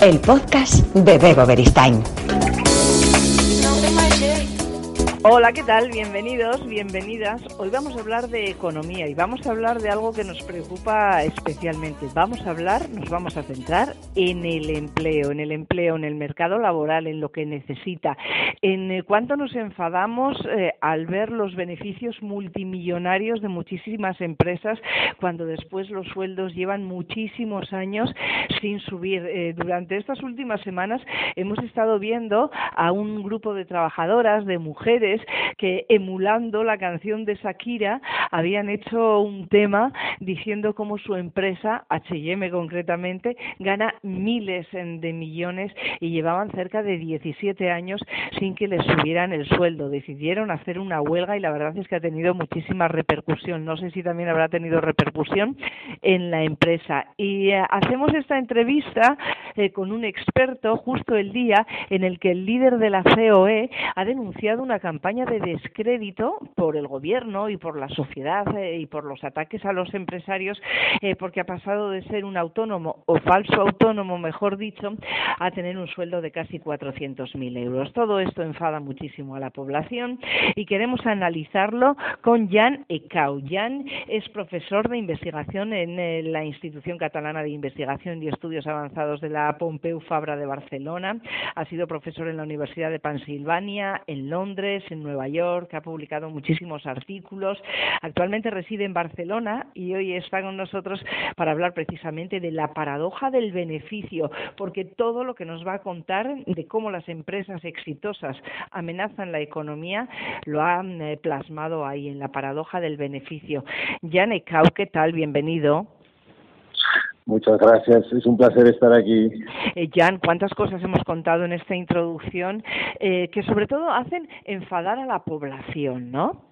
El podcast de Bebo Beristain. Hola, ¿qué tal? Bienvenidos, bienvenidas. Hoy vamos a hablar de economía y vamos a hablar de algo que nos preocupa especialmente. Vamos a hablar, nos vamos a centrar en el empleo, en el empleo, en el mercado laboral, en lo que necesita, en eh, cuánto nos enfadamos eh, al ver los beneficios multimillonarios de muchísimas empresas cuando después los sueldos llevan muchísimos años sin subir. Eh, durante estas últimas semanas hemos estado viendo a un grupo de trabajadoras, de mujeres, que emulando la canción de Shakira habían hecho un tema diciendo cómo su empresa, H&M concretamente, gana miles de millones y llevaban cerca de 17 años sin que les subieran el sueldo. Decidieron hacer una huelga y la verdad es que ha tenido muchísima repercusión. No sé si también habrá tenido repercusión en la empresa. Y eh, hacemos esta entrevista eh, con un experto justo el día en el que el líder de la COE ha denunciado una campaña campaña de descrédito por el gobierno y por la sociedad eh, y por los ataques a los empresarios, eh, porque ha pasado de ser un autónomo o falso autónomo, mejor dicho, a tener un sueldo de casi 400.000 euros. Todo esto enfada muchísimo a la población y queremos analizarlo con Jan Ecau. Jan es profesor de investigación en eh, la Institución Catalana de Investigación y Estudios Avanzados de la Pompeu Fabra de Barcelona. Ha sido profesor en la Universidad de Pensilvania, en Londres, en Nueva York, ha publicado muchísimos artículos. Actualmente reside en Barcelona y hoy está con nosotros para hablar precisamente de la paradoja del beneficio, porque todo lo que nos va a contar de cómo las empresas exitosas amenazan la economía lo han eh, plasmado ahí en la paradoja del beneficio. Jan Kau, ¿qué tal? Bienvenido. Muchas gracias, es un placer estar aquí. Eh, Jan, cuántas cosas hemos contado en esta introducción eh, que sobre todo hacen enfadar a la población, ¿no?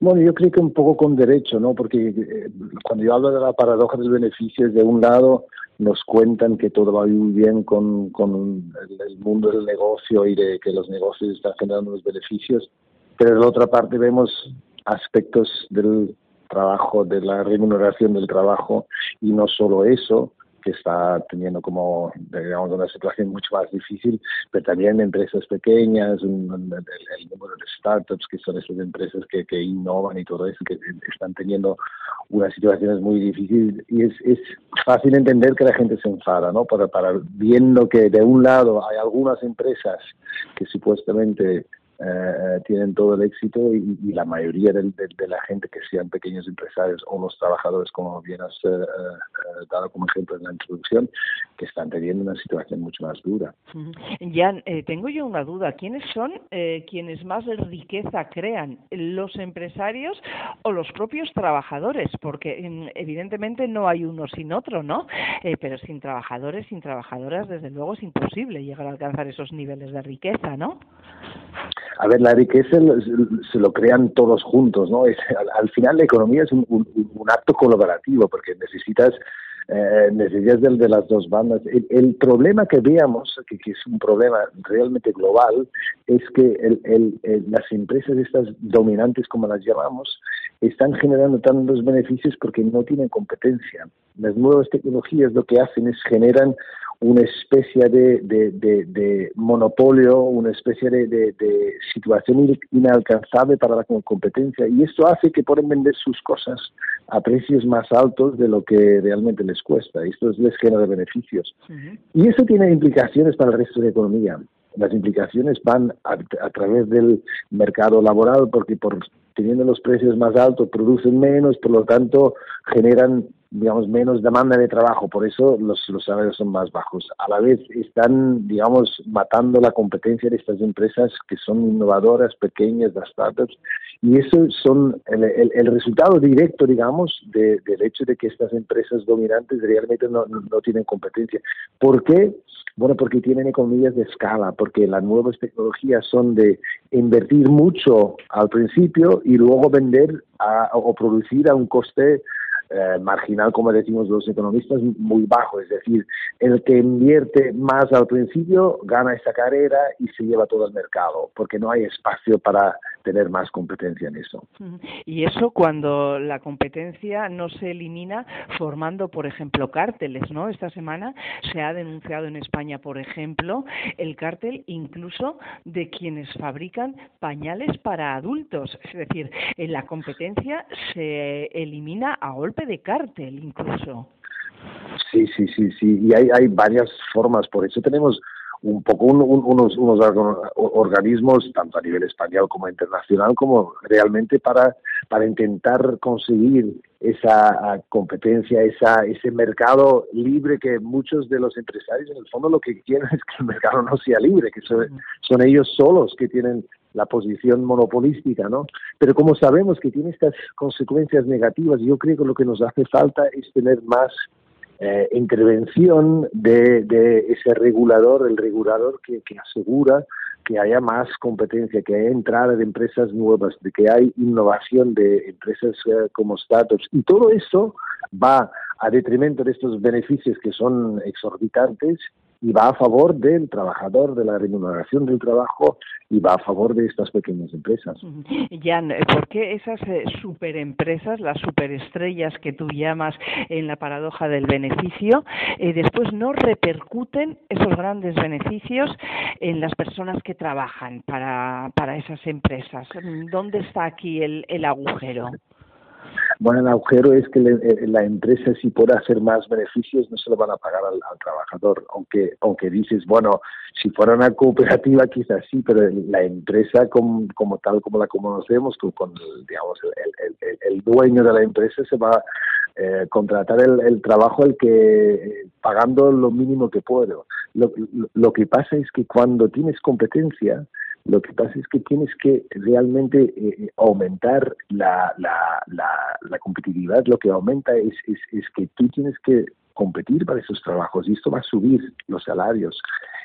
Bueno, yo creo que un poco con derecho, ¿no? Porque eh, cuando yo hablo de la paradoja del beneficio, de un lado nos cuentan que todo va muy bien con, con el, mundo del negocio y de que los negocios están generando los beneficios, pero de la otra parte vemos aspectos del trabajo, de la remuneración del trabajo y no solo eso, que está teniendo como, digamos, una situación mucho más difícil, pero también empresas pequeñas, el, número de startups, que son esas empresas que, que innovan y todo eso, que están teniendo unas situaciones muy difíciles. Y es, es fácil entender que la gente se enfada, ¿no? Para, para viendo que de un lado hay algunas empresas que supuestamente eh, tienen todo el éxito y, la mayoría de, la gente que sean pequeños empresarios o los trabajadores, como bien has eh, eh, dado como ejemplo en la introducción, que están teniendo una situación mucho más dura. Jan, tengo yo una duda. ¿Quiénes son quienes más riqueza crean? ¿Los empresarios o los propios trabajadores? Porque evidentemente no hay uno sin otro, ¿no? pero sin trabajadores, sin trabajadoras, desde luego es imposible llegar a alcanzar esos niveles de riqueza, ¿no? A ver, la riqueza se lo crean todos juntos, ¿no? Es, al, final la economía es un, acto colaborativo porque necesitas eh, necesidades de, de, las dos bandas. El, problema que veamos, que, es un problema realmente global, es que el, las empresas estas dominantes, como las llamamos, están generando tantos beneficios porque no tienen competencia. Las nuevas tecnologías lo que hacen es generan una especie de, de, monopolio, una especie de, situación inalcanzable para la competencia y esto hace que pueden vender sus cosas a precios más altos de lo que realmente les cuesta. Esto les genera beneficios. Y eso tiene implicaciones para el resto de la economía. Las implicaciones van a, a través del mercado laboral porque por teniendo los precios más altos producen menos, por lo tanto generan digamos, menos demanda de trabajo, por eso los, salarios son más bajos. A la vez están, digamos, matando la competencia de estas empresas que son innovadoras, pequeñas, las startups, Y eso son el, resultado directo, digamos, del hecho de que estas empresas dominantes realmente no, no tienen competencia. ¿Por qué? Bueno, porque tienen economías de escala, porque las nuevas tecnologías son de invertir mucho al principio y luego vender o producir a un coste eh, marginal, como decimos los economistas, muy bajo. Es decir, el que invierte más al principio gana esa carrera y se lleva todo el mercado, porque no hay espacio para tener más competencia en eso. Y eso cuando la competencia no se elimina formando, por ejemplo, cárteles, ¿no? Esta semana se ha denunciado en España, por ejemplo, el cártel incluso de quienes fabrican pañales para adultos. Es decir, en la competencia se elimina a golpe de cártel incluso. Sí, sí, sí, sí. Y hay, hay varias formas. Por eso tenemos un poco unos, unos organismos, tanto a nivel español como internacional, como realmente para, para intentar conseguir esa ah, competencia, esa, ese mercado libre que muchos de los empresarios en el fondo lo que quieren es que el mercado no sea libre, que son, son ellos solos que tienen la posición monopolística, ¿no? Pero como sabemos que tiene estas consecuencias negativas, yo creo que lo que nos hace falta es tener más eh, intervención de, de, ese regulador, el regulador que, que, asegura que haya más competencia, que haya entrada de empresas nuevas, de que hay innovación de empresas eh, como startups. Y todo esto va a detrimento de estos beneficios que son exorbitantes y va a favor del trabajador, de la remuneración del trabajo y va a favor de estas pequeñas empresas. Jan, ¿por qué esas eh, superempresas, las superestrellas que tú llamas en la paradoja del beneficio, eh, después no repercuten esos grandes beneficios en las personas que trabajan para, para esas empresas? ¿Dónde está aquí el, el agujero? Bueno, el agujero es que eh, la empresa si puede hacer más beneficios no se lo van a pagar al, trabajador, aunque aunque dices, bueno, si fuera una cooperativa quizás sí, pero la empresa como, como tal como la conocemos, con, digamos el, el, el, dueño de la empresa se va a eh, contratar el, trabajo el que eh, pagando lo mínimo que puede. Lo, lo que pasa es que cuando tienes competencia lo que pasa es que tienes que realmente eh, eh, aumentar la, la, la, competitividad. Lo que aumenta es, es, es que tú tienes que competir para esos trabajos y esto va a subir los salarios.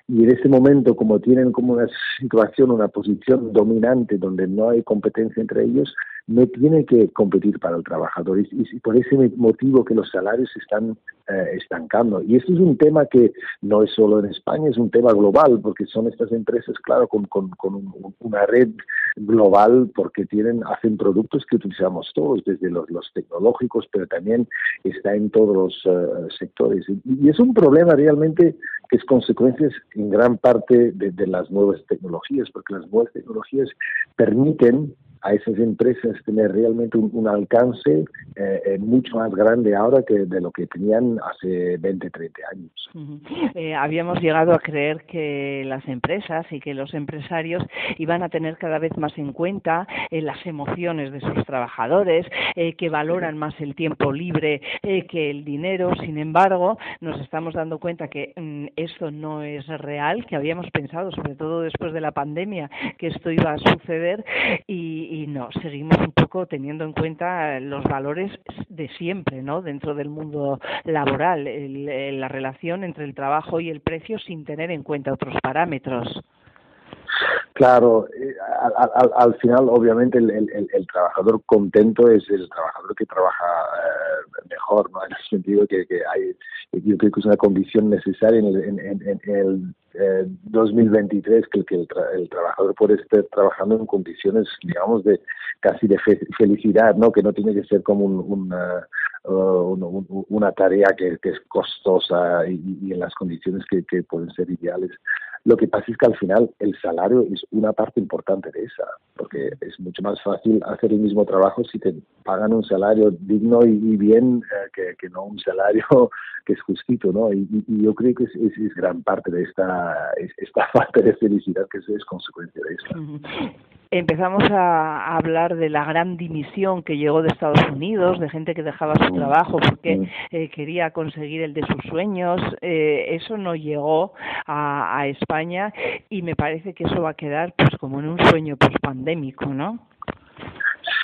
Y en ese momento, como tienen como una situación, una posición dominante donde no hay competencia entre ellos, no tiene que competir para el trabajador y, por ese motivo que los salarios están eh, estancando. Y esto es un tema que no es solo en España, es un tema global, porque son estas empresas, claro, con, con, con una red global, porque tienen, hacen productos que utilizamos todos, desde los, tecnológicos, pero también está en todos los eh, sectores. Y, es un problema realmente que es consecuencia en gran parte de las nuevas tecnologías, porque las nuevas tecnologías permiten a esas empresas tener realmente un, alcance eh, eh, mucho más grande ahora que de lo que tenían hace 20, 30 años. Eh, habíamos llegado a creer que las empresas y que los empresarios iban a tener cada vez más en cuenta las emociones de sus trabajadores, que valoran más el tiempo libre que el dinero. Sin embargo, nos estamos dando cuenta que mm, esto no es real, que habíamos pensado, sobre todo después de la pandemia, que esto iba a suceder y, y no, seguimos un poco teniendo en cuenta los valores de siempre, ¿no? Dentro del mundo laboral, la relación entre el trabajo y el precio sin tener en cuenta otros parámetros. Claro, eh, al, final obviamente el, el, trabajador contento es el trabajador que trabaja En el sentido que, que hay, yo creo que es una condición necesaria en el, en, el 2023 que, que el, trabajador puede estar trabajando en condiciones, digamos, de casi de felicidad, ¿no? Que no tiene que ser como una, uh, una tarea que, es costosa y, en las condiciones que, que pueden ser ideales. Lo que pasa es que al final el salario es una parte importante de esa, porque es mucho más fácil hacer el mismo trabajo si te pagan un salario digno y, bien que, no un salario que es justito, ¿no? Y, yo creo que es, es, gran parte de esta, esta falta de felicidad que es, consecuencia de esto empezamos a, hablar de la gran dimisión que llegó de Estados Unidos, de gente que dejaba su mm. trabajo porque mm. eh, quería conseguir el de sus sueños. Eh, eso no llegó a, a, España y me parece que eso va a quedar pues como en un sueño pospandémico, ¿no?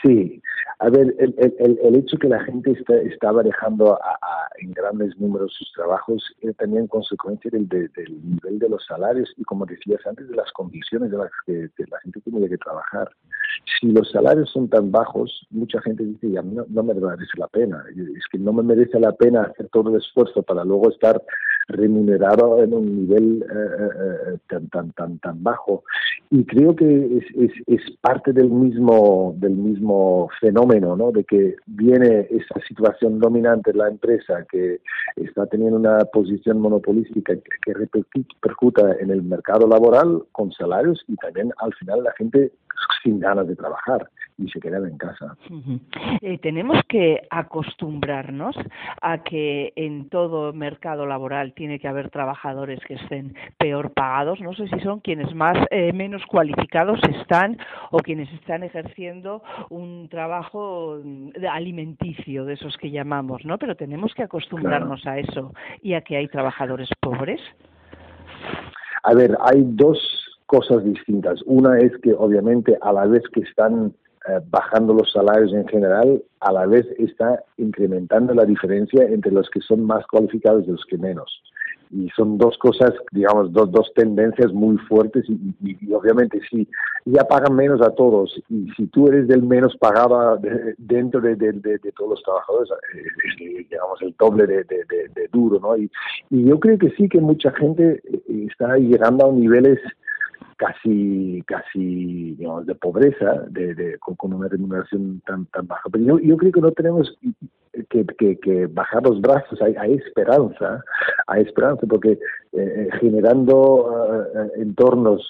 Sí, a ver, el, el, el hecho que la gente está, estaba dejando a, en grandes números sus trabajos es también consecuencia del, del, nivel de los salarios y, como decías antes, de las condiciones de las que, la gente tiene que trabajar. Si los salarios son tan bajos, mucha gente dice, ya no, no me merece la pena. Es que no me merece la pena hacer todo el esfuerzo para luego estar remunerado en un nivel eh, eh, eh, tan, tan, tan, tan bajo. Y creo que es, es, es, parte del mismo, del mismo fenómeno, ¿no? De que viene esa situación dominante en la empresa que está teniendo una posición monopolística que, que repercuta en el mercado laboral con salarios y también al final la gente sin ganas de trabajar y se quedan en casa. Eh, tenemos que acostumbrarnos a que en todo mercado laboral tiene que haber trabajadores que estén peor pagados. No sé si son quienes más eh, menos cualificados están o quienes están ejerciendo un trabajo alimenticio de esos que llamamos, ¿no? Pero tenemos que acostumbrarnos a eso y a que hay trabajadores pobres. A ver, hay dos cosas distintas. Una es que obviamente a la vez que están eh, bajando los salarios en general, a la vez está incrementando la diferencia entre los que son más cualificados y los que menos. Y son dos cosas, digamos, dos, dos tendencias muy fuertes y, obviamente si ya pagan menos a todos y si tú eres del menos pagado dentro de, todos los trabajadores, eh, es, digamos, el doble de, duro, ¿no? Y, yo creo que sí que mucha gente eh, está llegando a niveles casi casi digamos de pobreza de, de con, una remuneración tan tan baja. Pero yo, yo creo que no tenemos que, bajar los brazos. Hay, hay, esperanza hay esperanza porque eh, eh, generando eh, entornos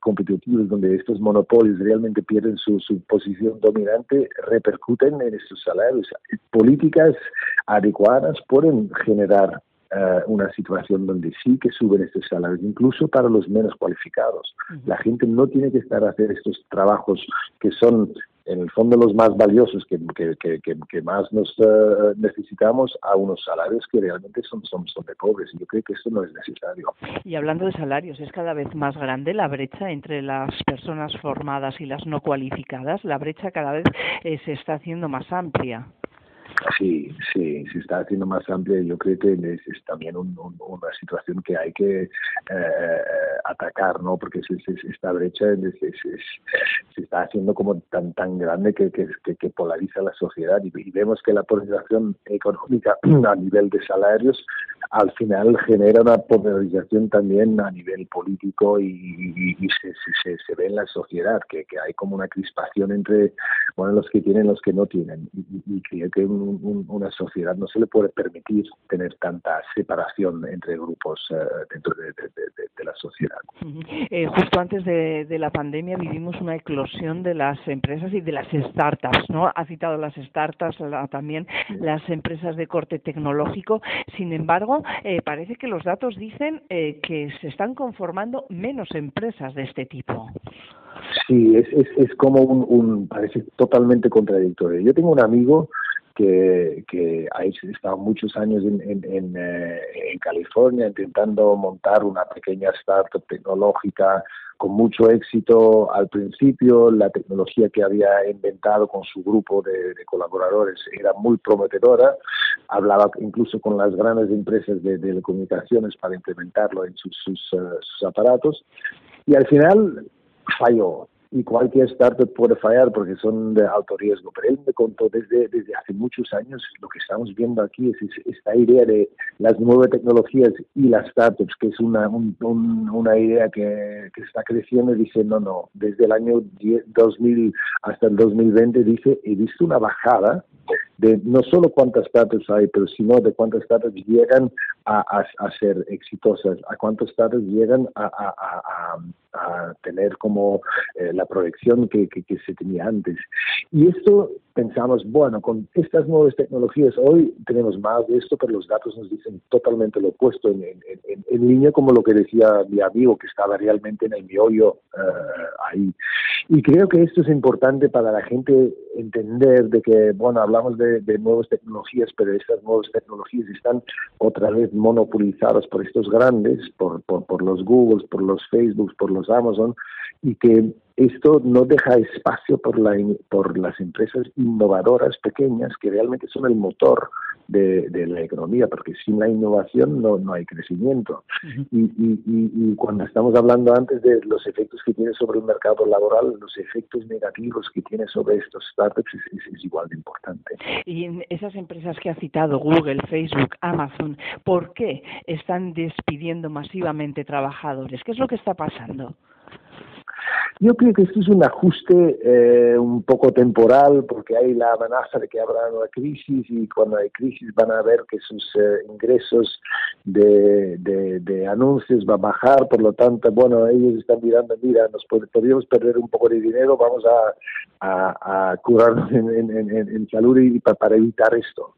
competitivos donde estos monopolios realmente pierden su, su posición dominante repercuten en estos salarios. Políticas adecuadas pueden generar eh, una situación donde sí que suben estos salarios, incluso para los menos cualificados. La gente no tiene que estar a hacer estos trabajos que son en el fondo los más valiosos que, que, que, más nos eh, necesitamos a unos salarios que realmente son, son, son de pobres. Y yo creo que eso no es necesario. Y hablando de salarios, ¿es cada vez más grande la brecha entre las personas formadas y las no cualificadas? La brecha cada vez eh, se está haciendo más amplia. Sí, sí, se está haciendo más amplia. Yo creo que es, también una situación que hay que eh, atacar, ¿no? Porque esta brecha se está haciendo como tan tan grande que, que, que polariza la sociedad y, vemos que la polarización económica a nivel de salarios al final genera una polarización también a nivel político y, se, se, se, ve en la sociedad que, que hay como una crispación entre bueno los que tienen los que no tienen y, creo que una sociedad no se le puede permitir tener tanta separación entre grupos eh, dentro de, la sociedad. Eh, justo antes de, la pandemia vivimos una eclosión de las empresas y de las startups, ¿no? Ha citado las startups, también las empresas de corte tecnológico. Sin embargo, eh, parece que los datos dicen que se están conformando menos empresas de este tipo. Sí, es, es, es como un, un, parece totalmente contradictorio. Yo tengo un amigo que, que ha estado muchos años en, en, eh, en, California intentando montar una pequeña startup tecnológica con mucho éxito al principio. La tecnología que había inventado con su grupo de, colaboradores era muy prometedora. Hablaba incluso con las grandes empresas de, telecomunicaciones para implementarlo en sus, sus, eh, sus aparatos. Y al final falló y cualquier startup puede fallar porque son de alto riesgo. Pero él me contó desde, desde hace muchos años, lo que estamos viendo aquí es, esta idea de las nuevas tecnologías y las startups, que es una, una idea que, que, está creciendo dice, no, no, desde el año 2000 hasta el 2020, dice, he visto una bajada de no solo cuántas startups hay, pero sino de cuántas startups llegan a, a, ser exitosas, a cuántas startups llegan a, a tener como eh, la proyección que, se tenía antes. Y esto pensamos, bueno, con estas nuevas tecnologías hoy tenemos más de esto, pero los datos nos dicen totalmente lo opuesto en, línea como lo que decía mi amigo, que estaba realmente en el miollo eh, ahí. Y creo que esto es importante para la gente entender de que, bueno, hablamos de, de nuevas tecnologías, pero estas nuevas tecnologías están otra vez monopolizadas por estos grandes, por, por, por los Googles, por los Facebooks, por los Amazon, y que esto no deja espacio por, la, por las empresas innovadoras pequeñas que realmente son el motor de, la economía, porque sin la innovación no, no hay crecimiento. y, y, y, cuando estamos hablando antes de los efectos que tiene sobre el mercado laboral, los efectos negativos que tiene sobre estos startups es, igual de importante. Y en esas empresas que ha citado, Google, Facebook, Amazon, ¿por qué están despidiendo masivamente trabajadores? ¿Qué es lo que está pasando? Yo creo que esto es un ajuste eh, un poco temporal porque hay la amenaza de que habrá una crisis y cuando hay crisis van a ver que sus eh, ingresos de, de, anuncios va a bajar, por lo tanto, bueno, ellos están mirando, mira, nos podríamos perder un poco de dinero, vamos a, curarnos en, en, salud y para, evitar esto.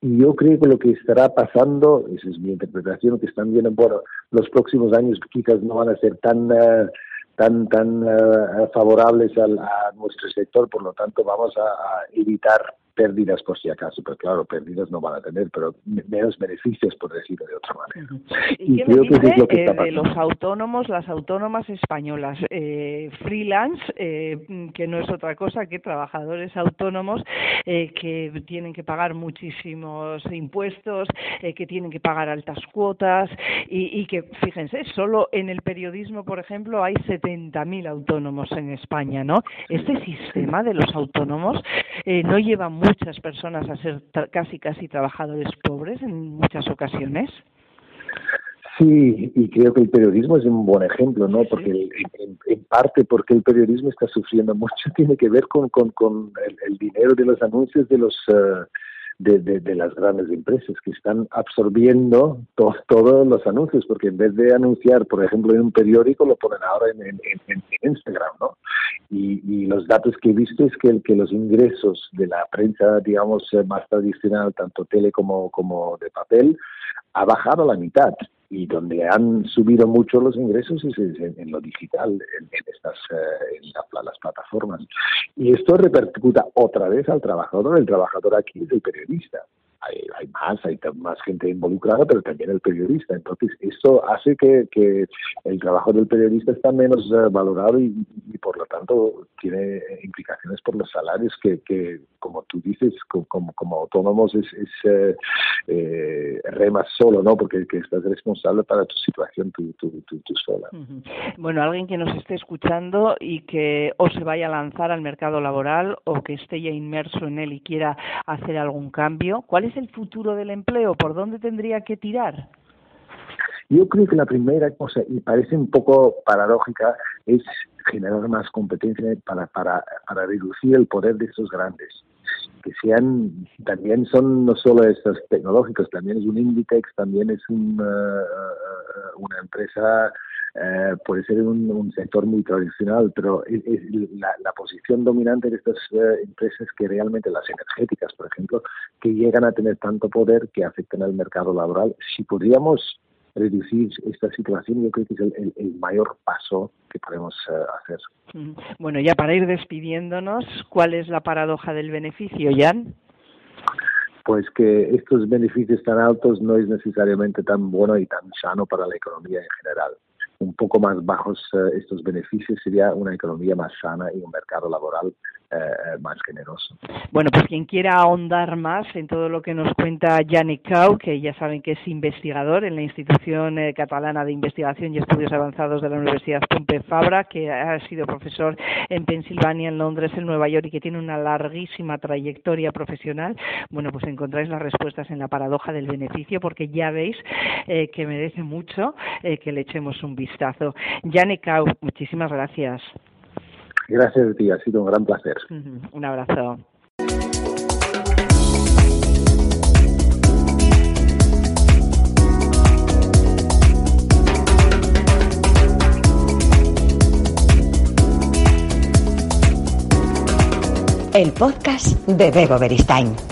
Y yo creo que lo que estará pasando, esa es mi interpretación, que están viendo, bueno, los próximos años quizás no van a ser tan... Eh, tan tan uh, favorables al, a nuestro sector, por lo tanto vamos a, a evitar pérdidas por si acaso, pero claro, pérdidas no van a tener, pero menos beneficios, por decirlo de otra manera. ¿Y, qué creo que es lo que eh, de los autónomos, las autónomas españolas, eh, freelance, eh, que no es otra cosa que trabajadores autónomos eh, que tienen que pagar muchísimos impuestos, eh, que tienen que pagar altas cuotas y, y, que, fíjense, solo en el periodismo, por ejemplo, hay 70.000 autónomos en España, ¿no? Este sistema de los autónomos eh, no lleva muchas personas a ser casi casi trabajadores pobres en muchas ocasiones. Sí, y creo que el periodismo es un buen ejemplo, ¿no? Porque en, parte porque el periodismo está sufriendo mucho tiene que ver con, con, con el, dinero de los anuncios de los uh, de, de, las grandes empresas que están absorbiendo todos los anuncios, porque en vez de anunciar, por ejemplo, en un periódico, lo ponen ahora en, en, Instagram, ¿no? Y, y, los datos que he visto es que, que los ingresos de la prensa, digamos, eh, más tradicional, tanto tele como, como de papel, ha bajado a la mitad y donde han subido mucho los ingresos es en, lo digital, en, estas eh, en las plataformas. Y esto repercuta otra vez al trabajador. El trabajador aquí es el periodista hay, hay, más, hay más gente involucrada, pero también el periodista. Entonces, esto hace que, que el trabajo del periodista está menos eh, valorado y, por lo tanto tiene implicaciones por los salarios que, que como tú dices, como, como autónomos es, es eh, eh, remas solo, ¿no? Porque que estás responsable para tu situación tú, tú, tú, tú sola. Bueno, alguien que nos esté escuchando y que o se vaya a lanzar al mercado laboral o que esté ya inmerso en él y quiera hacer algún cambio, ¿cuál es el futuro del empleo? ¿Por dónde tendría que tirar? Yo creo que la primera cosa, y parece un poco paradójica, es generar más competencia para, para, para reducir el poder de estos grandes que sean, también son no solo estos tecnológicos, también es un Inditex, también es una, una empresa eh, puede ser un, un, sector muy tradicional, pero es, es la, la, posición dominante de estas eh, empresas que realmente las energéticas, por ejemplo, que llegan a tener tanto poder que afectan al mercado laboral. Si podríamos reducir esta situación, yo creo que es el, el, el mayor paso que podemos uh, hacer. Bueno, ya para ir despidiéndonos, ¿cuál es la paradoja del beneficio, Jan? pues que estos beneficios tan altos no es necesariamente tan bueno y tan sano para la economía en general un poco más bajos eh, estos beneficios sería una economía más sana y un mercado laboral eh, más generoso. Bueno, pues quien quiera ahondar más en todo lo que nos cuenta Yannick Kau, que ya saben que es investigador en la Institución eh, Catalana de Investigación y Estudios Avanzados de la Universidad Pompeu Fabra, que ha sido profesor en Pensilvania, en Londres, en Nueva York y que tiene una larguísima trayectoria profesional, bueno, pues encontráis las respuestas en la paradoja del beneficio, porque ya veis eh, que merece mucho eh, que le echemos un vistazo. Yannick Kau, muchísimas gracias. Gracias a ti, ha sido un gran placer. Un abrazo. El podcast de Bebo Beristain.